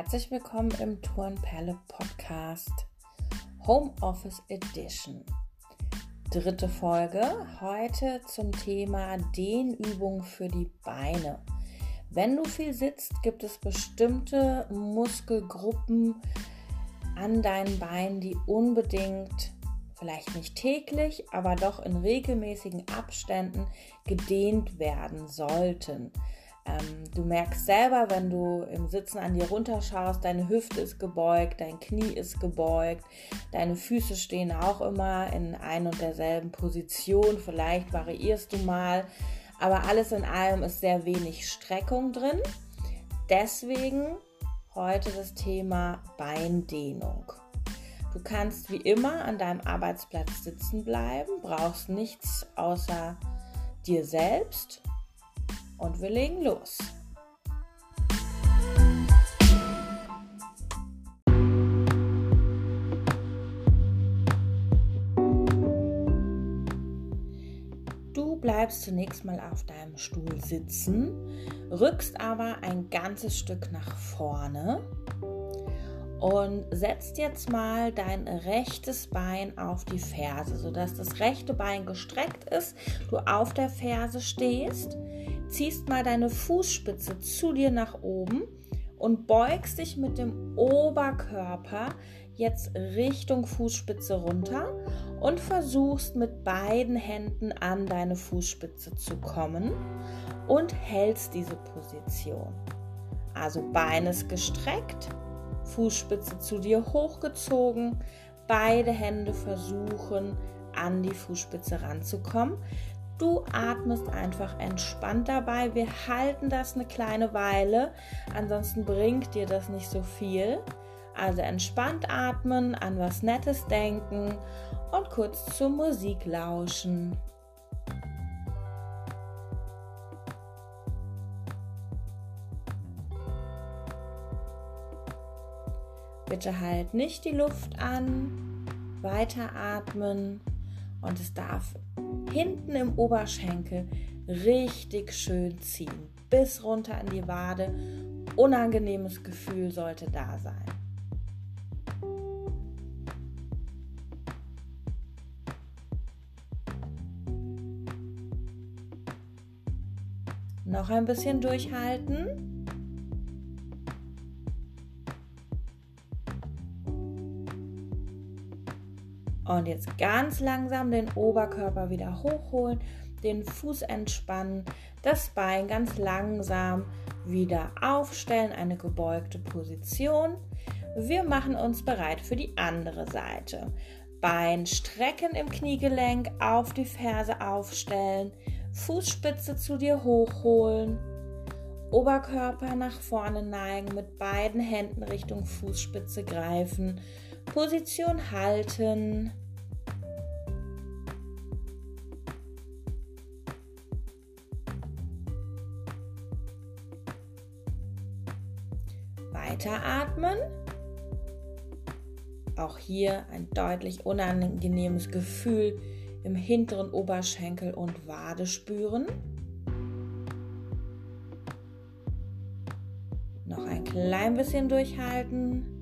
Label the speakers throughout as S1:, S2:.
S1: Herzlich willkommen im Turnperle Podcast Homeoffice Edition. Dritte Folge. Heute zum Thema Dehnübung für die Beine. Wenn du viel sitzt, gibt es bestimmte Muskelgruppen an deinen Beinen, die unbedingt, vielleicht nicht täglich, aber doch in regelmäßigen Abständen gedehnt werden sollten. Ähm, du merkst selber, wenn du im Sitzen an dir runterschaust, deine Hüfte ist gebeugt, dein Knie ist gebeugt, deine Füße stehen auch immer in ein und derselben Position. Vielleicht variierst du mal, aber alles in allem ist sehr wenig Streckung drin. Deswegen heute das Thema Beindehnung. Du kannst wie immer an deinem Arbeitsplatz sitzen bleiben, brauchst nichts außer dir selbst und wir legen los. Du bleibst zunächst mal auf deinem Stuhl sitzen, rückst aber ein ganzes Stück nach vorne und setzt jetzt mal dein rechtes Bein auf die Ferse, sodass das rechte Bein gestreckt ist, du auf der Ferse stehst ziehst mal deine Fußspitze zu dir nach oben und beugst dich mit dem Oberkörper jetzt Richtung Fußspitze runter und versuchst mit beiden Händen an deine Fußspitze zu kommen und hältst diese Position. Also Bein gestreckt, Fußspitze zu dir hochgezogen, beide Hände versuchen an die Fußspitze ranzukommen. Du atmest einfach entspannt dabei. Wir halten das eine kleine Weile, ansonsten bringt dir das nicht so viel. Also entspannt atmen, an was Nettes denken und kurz zur Musik lauschen. Bitte halt nicht die Luft an, weiter atmen und es darf hinten im Oberschenkel richtig schön ziehen, bis runter an die Wade. Unangenehmes Gefühl sollte da sein. Noch ein bisschen durchhalten. Und jetzt ganz langsam den Oberkörper wieder hochholen, den Fuß entspannen, das Bein ganz langsam wieder aufstellen, eine gebeugte Position. Wir machen uns bereit für die andere Seite. Bein strecken im Kniegelenk, auf die Ferse aufstellen, Fußspitze zu dir hochholen, Oberkörper nach vorne neigen, mit beiden Händen Richtung Fußspitze greifen Position halten. Weiteratmen. Auch hier ein deutlich unangenehmes Gefühl im hinteren Oberschenkel und Wade spüren. Noch ein klein bisschen durchhalten.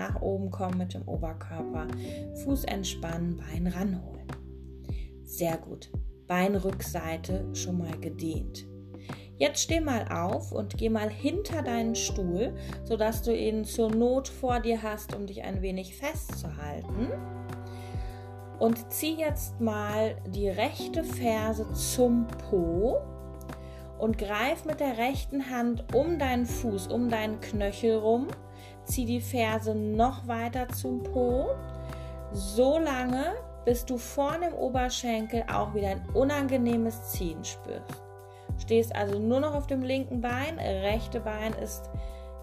S1: Nach oben kommen mit dem Oberkörper, Fuß entspannen, Bein ranholen. Sehr gut. Beinrückseite schon mal gedehnt. Jetzt steh mal auf und geh mal hinter deinen Stuhl, sodass du ihn zur Not vor dir hast, um dich ein wenig festzuhalten. Und zieh jetzt mal die rechte Ferse zum Po und greif mit der rechten Hand um deinen Fuß, um deinen Knöchel rum. Zieh die Ferse noch weiter zum Po, so lange, bis du vorne im Oberschenkel auch wieder ein unangenehmes Ziehen spürst. Stehst also nur noch auf dem linken Bein, rechte Bein ist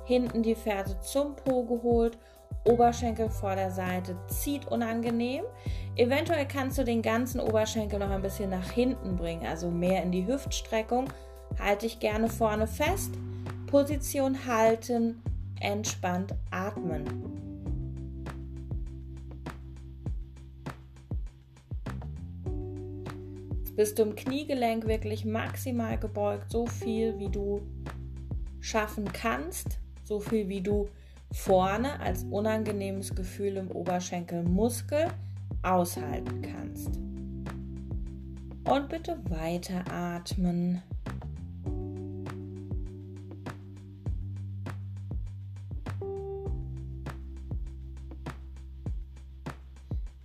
S1: hinten die Ferse zum Po geholt, Oberschenkel vor der Seite zieht unangenehm. Eventuell kannst du den ganzen Oberschenkel noch ein bisschen nach hinten bringen, also mehr in die Hüftstreckung Halte dich gerne vorne fest. Position halten, entspannt atmen. Jetzt bist du im Kniegelenk wirklich maximal gebeugt, so viel wie du schaffen kannst, so viel wie du vorne als unangenehmes Gefühl im Oberschenkelmuskel aushalten kannst. Und bitte weiter atmen.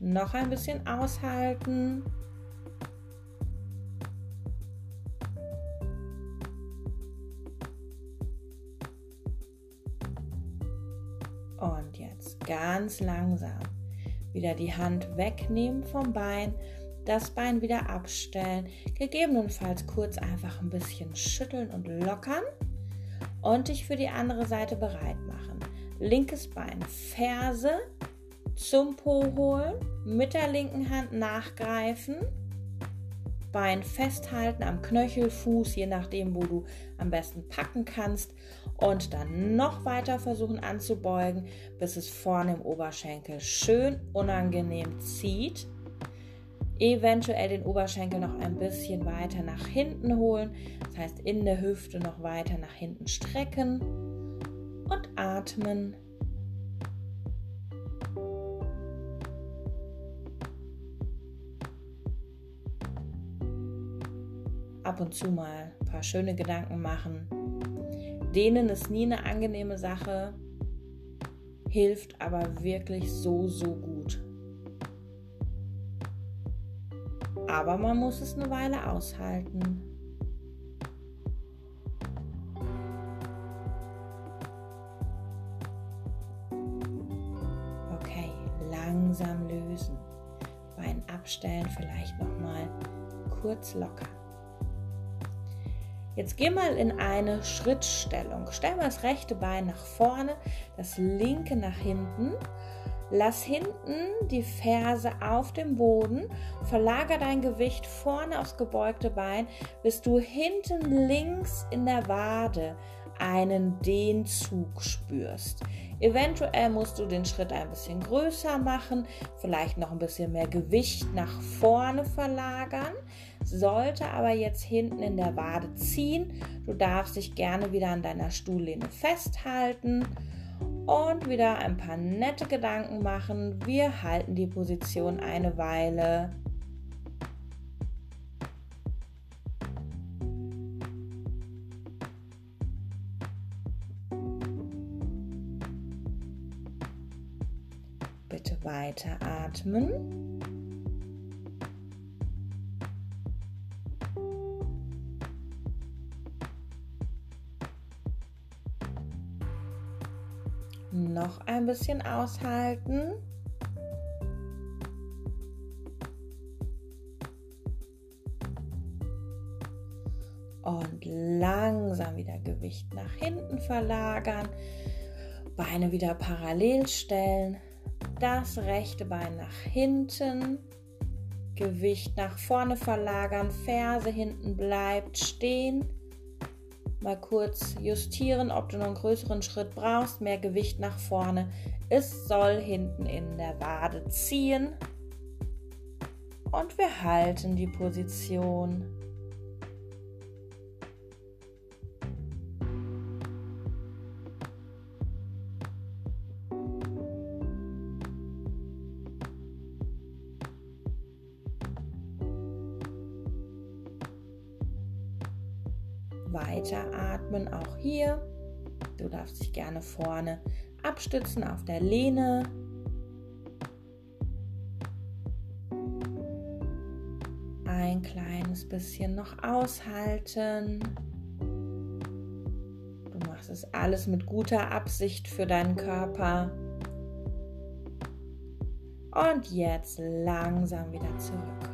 S1: Noch ein bisschen aushalten. Und jetzt ganz langsam wieder die Hand wegnehmen vom Bein, das Bein wieder abstellen, gegebenenfalls kurz einfach ein bisschen schütteln und lockern und dich für die andere Seite bereit machen. Linkes Bein, Ferse zum Po holen, mit der linken Hand nachgreifen, Bein festhalten am Knöchel, Fuß, je nachdem, wo du am besten packen kannst und dann noch weiter versuchen anzubeugen, bis es vorne im Oberschenkel schön unangenehm zieht. Eventuell den Oberschenkel noch ein bisschen weiter nach hinten holen, das heißt in der Hüfte noch weiter nach hinten strecken und atmen ab und zu mal ein paar schöne Gedanken machen. Denen ist nie eine angenehme Sache, hilft aber wirklich so, so gut. Aber man muss es eine Weile aushalten. Okay, langsam lösen. Bein abstellen, vielleicht noch mal kurz locker. Jetzt geh mal in eine Schrittstellung. Stell mal das rechte Bein nach vorne, das linke nach hinten. Lass hinten die Ferse auf dem Boden. Verlager dein Gewicht vorne aufs gebeugte Bein, bis du hinten links in der Wade einen Dehnzug spürst. Eventuell musst du den Schritt ein bisschen größer machen, vielleicht noch ein bisschen mehr Gewicht nach vorne verlagern, sollte aber jetzt hinten in der Wade ziehen. Du darfst dich gerne wieder an deiner Stuhllehne festhalten und wieder ein paar nette Gedanken machen. Wir halten die Position eine Weile bitte weiter atmen. Noch ein bisschen aushalten. Und langsam wieder Gewicht nach hinten verlagern. Beine wieder parallel stellen das rechte Bein nach hinten, Gewicht nach vorne verlagern, Ferse hinten bleibt stehen. Mal kurz justieren, ob du noch einen größeren Schritt brauchst, mehr Gewicht nach vorne. Es soll hinten in der Wade ziehen. Und wir halten die Position. Weiteratmen auch hier. Du darfst dich gerne vorne abstützen auf der Lehne. Ein kleines bisschen noch aushalten. Du machst es alles mit guter Absicht für deinen Körper. Und jetzt langsam wieder zurück.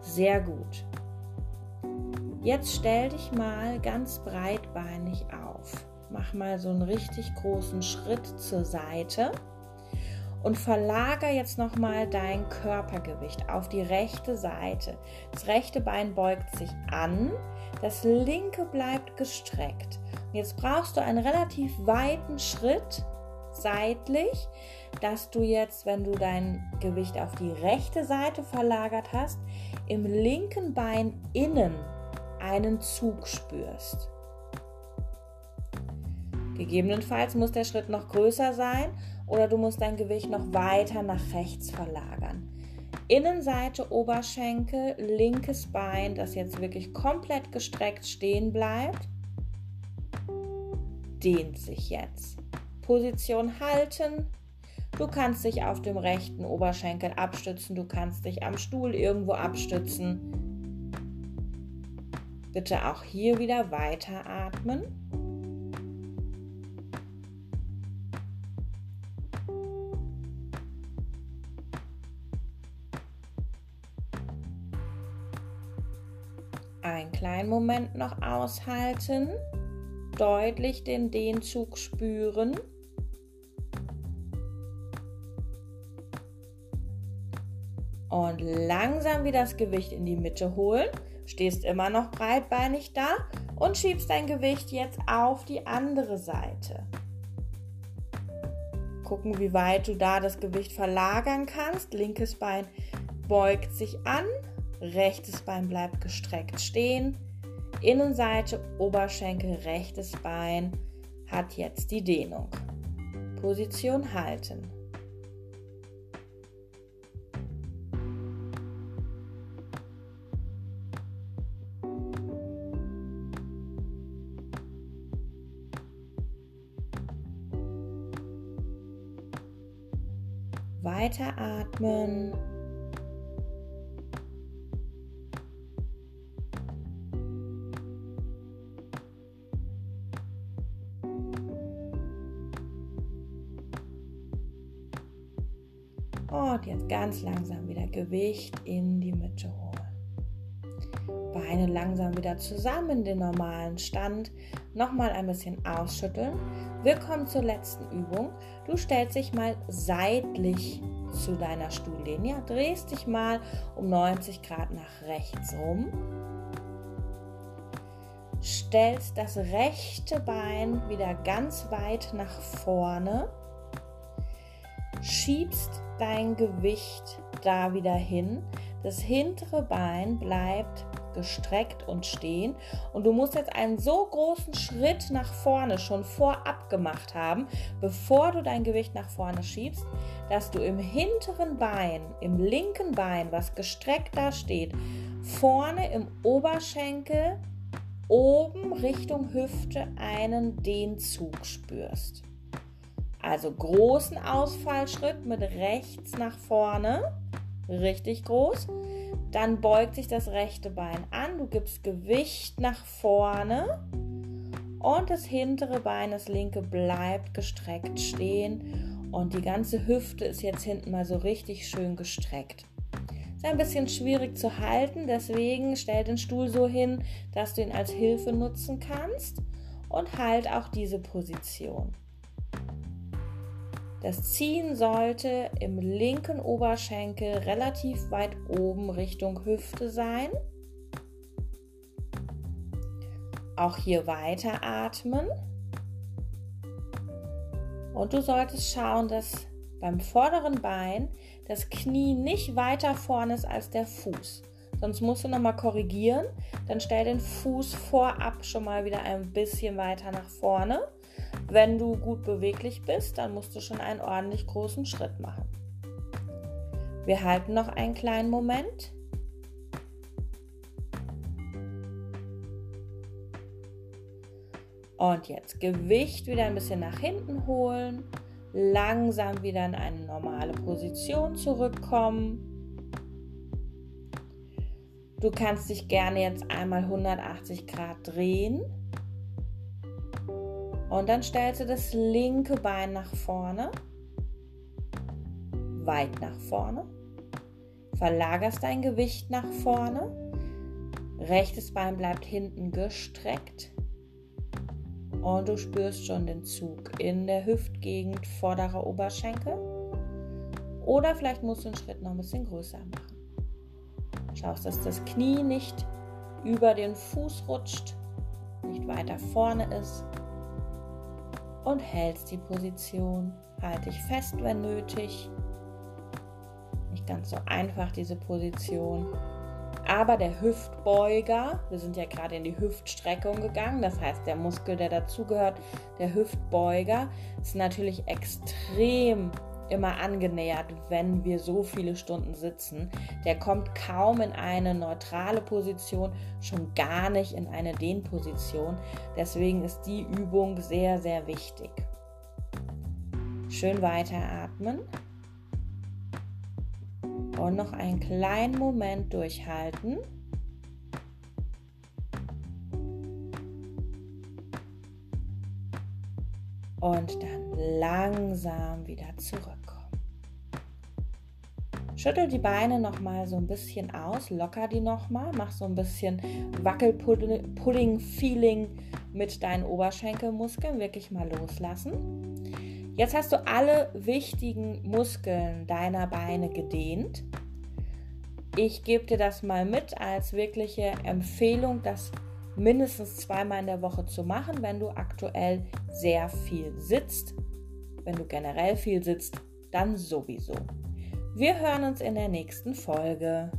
S1: Sehr gut. Jetzt stell dich mal ganz breitbeinig auf. Mach mal so einen richtig großen Schritt zur Seite und verlager jetzt nochmal dein Körpergewicht auf die rechte Seite. Das rechte Bein beugt sich an, das linke bleibt gestreckt. Und jetzt brauchst du einen relativ weiten Schritt seitlich, dass du jetzt, wenn du dein Gewicht auf die rechte Seite verlagert hast, im linken Bein innen einen Zug spürst. Gegebenenfalls muss der Schritt noch größer sein oder du musst dein Gewicht noch weiter nach rechts verlagern. Innenseite Oberschenkel, linkes Bein, das jetzt wirklich komplett gestreckt stehen bleibt, dehnt sich jetzt. Position halten. Du kannst dich auf dem rechten Oberschenkel abstützen, du kannst dich am Stuhl irgendwo abstützen. Bitte auch hier wieder weiter atmen. Einen kleinen Moment noch aushalten, deutlich den Dehnzug spüren. Und langsam wieder das Gewicht in die Mitte holen. Stehst immer noch breitbeinig da und schiebst dein Gewicht jetzt auf die andere Seite. Gucken, wie weit du da das Gewicht verlagern kannst. Linkes Bein beugt sich an, rechtes Bein bleibt gestreckt stehen. Innenseite, Oberschenkel, rechtes Bein hat jetzt die Dehnung. Position halten. Weiter atmen. Und jetzt ganz langsam wieder Gewicht in die Mitte holen. Beine langsam wieder zusammen, den normalen Stand. Nochmal ein bisschen ausschütteln. Wir kommen zur letzten Übung. Du stellst dich mal seitlich zu deiner Stuhllinie, drehst dich mal um 90 Grad nach rechts rum, stellst das rechte Bein wieder ganz weit nach vorne, schiebst dein Gewicht da wieder hin. Das hintere Bein bleibt gestreckt und stehen. Und du musst jetzt einen so großen Schritt nach vorne schon vorab gemacht haben, bevor du dein Gewicht nach vorne schiebst, dass du im hinteren Bein, im linken Bein, was gestreckt da steht, vorne im Oberschenkel oben Richtung Hüfte einen Dehnzug spürst. Also großen Ausfallschritt mit rechts nach vorne, richtig groß. Dann beugt sich das rechte Bein an, du gibst Gewicht nach vorne und das hintere Bein, das linke, bleibt gestreckt stehen und die ganze Hüfte ist jetzt hinten mal so richtig schön gestreckt. Ist ein bisschen schwierig zu halten, deswegen stell den Stuhl so hin, dass du ihn als Hilfe nutzen kannst und halt auch diese Position. Das Ziehen sollte im linken Oberschenkel relativ weit oben Richtung Hüfte sein. Auch hier weiter atmen. Und du solltest schauen, dass beim vorderen Bein das Knie nicht weiter vorne ist als der Fuß. Sonst musst du nochmal korrigieren. Dann stell den Fuß vorab schon mal wieder ein bisschen weiter nach vorne wenn du gut beweglich bist, dann musst du schon einen ordentlich großen Schritt machen. Wir halten noch einen kleinen Moment. Und jetzt Gewicht wieder ein bisschen nach hinten holen, langsam wieder in eine normale Position zurückkommen. Du kannst dich gerne jetzt einmal 180 Grad drehen. Und dann stellst du das linke Bein nach vorne, weit nach vorne, verlagerst dein Gewicht nach vorne, rechtes Bein bleibt hinten gestreckt und du spürst schon den Zug in der Hüftgegend, vorderer Oberschenkel. Oder vielleicht musst du den Schritt noch ein bisschen größer machen. Schaust, dass das Knie nicht über den Fuß rutscht, nicht weiter vorne ist. Und hältst die Position. Halte dich fest, wenn nötig. Nicht ganz so einfach, diese Position. Aber der Hüftbeuger, wir sind ja gerade in die Hüftstreckung gegangen, das heißt der Muskel, der dazugehört, der Hüftbeuger, ist natürlich extrem immer angenähert, wenn wir so viele Stunden sitzen. Der kommt kaum in eine neutrale Position, schon gar nicht in eine Dehnposition. Deswegen ist die Übung sehr, sehr wichtig. Schön weiteratmen. Und noch einen kleinen Moment durchhalten. Und dann langsam wieder zurückkommen. Schüttel die Beine noch mal so ein bisschen aus, locker die noch mal, mach so ein bisschen Wackelpudding-Feeling mit deinen Oberschenkelmuskeln, wirklich mal loslassen. Jetzt hast du alle wichtigen Muskeln deiner Beine gedehnt. Ich gebe dir das mal mit als wirkliche Empfehlung, das mindestens zweimal in der Woche zu machen, wenn du aktuell sehr viel sitzt. Wenn du generell viel sitzt, dann sowieso. Wir hören uns in der nächsten Folge.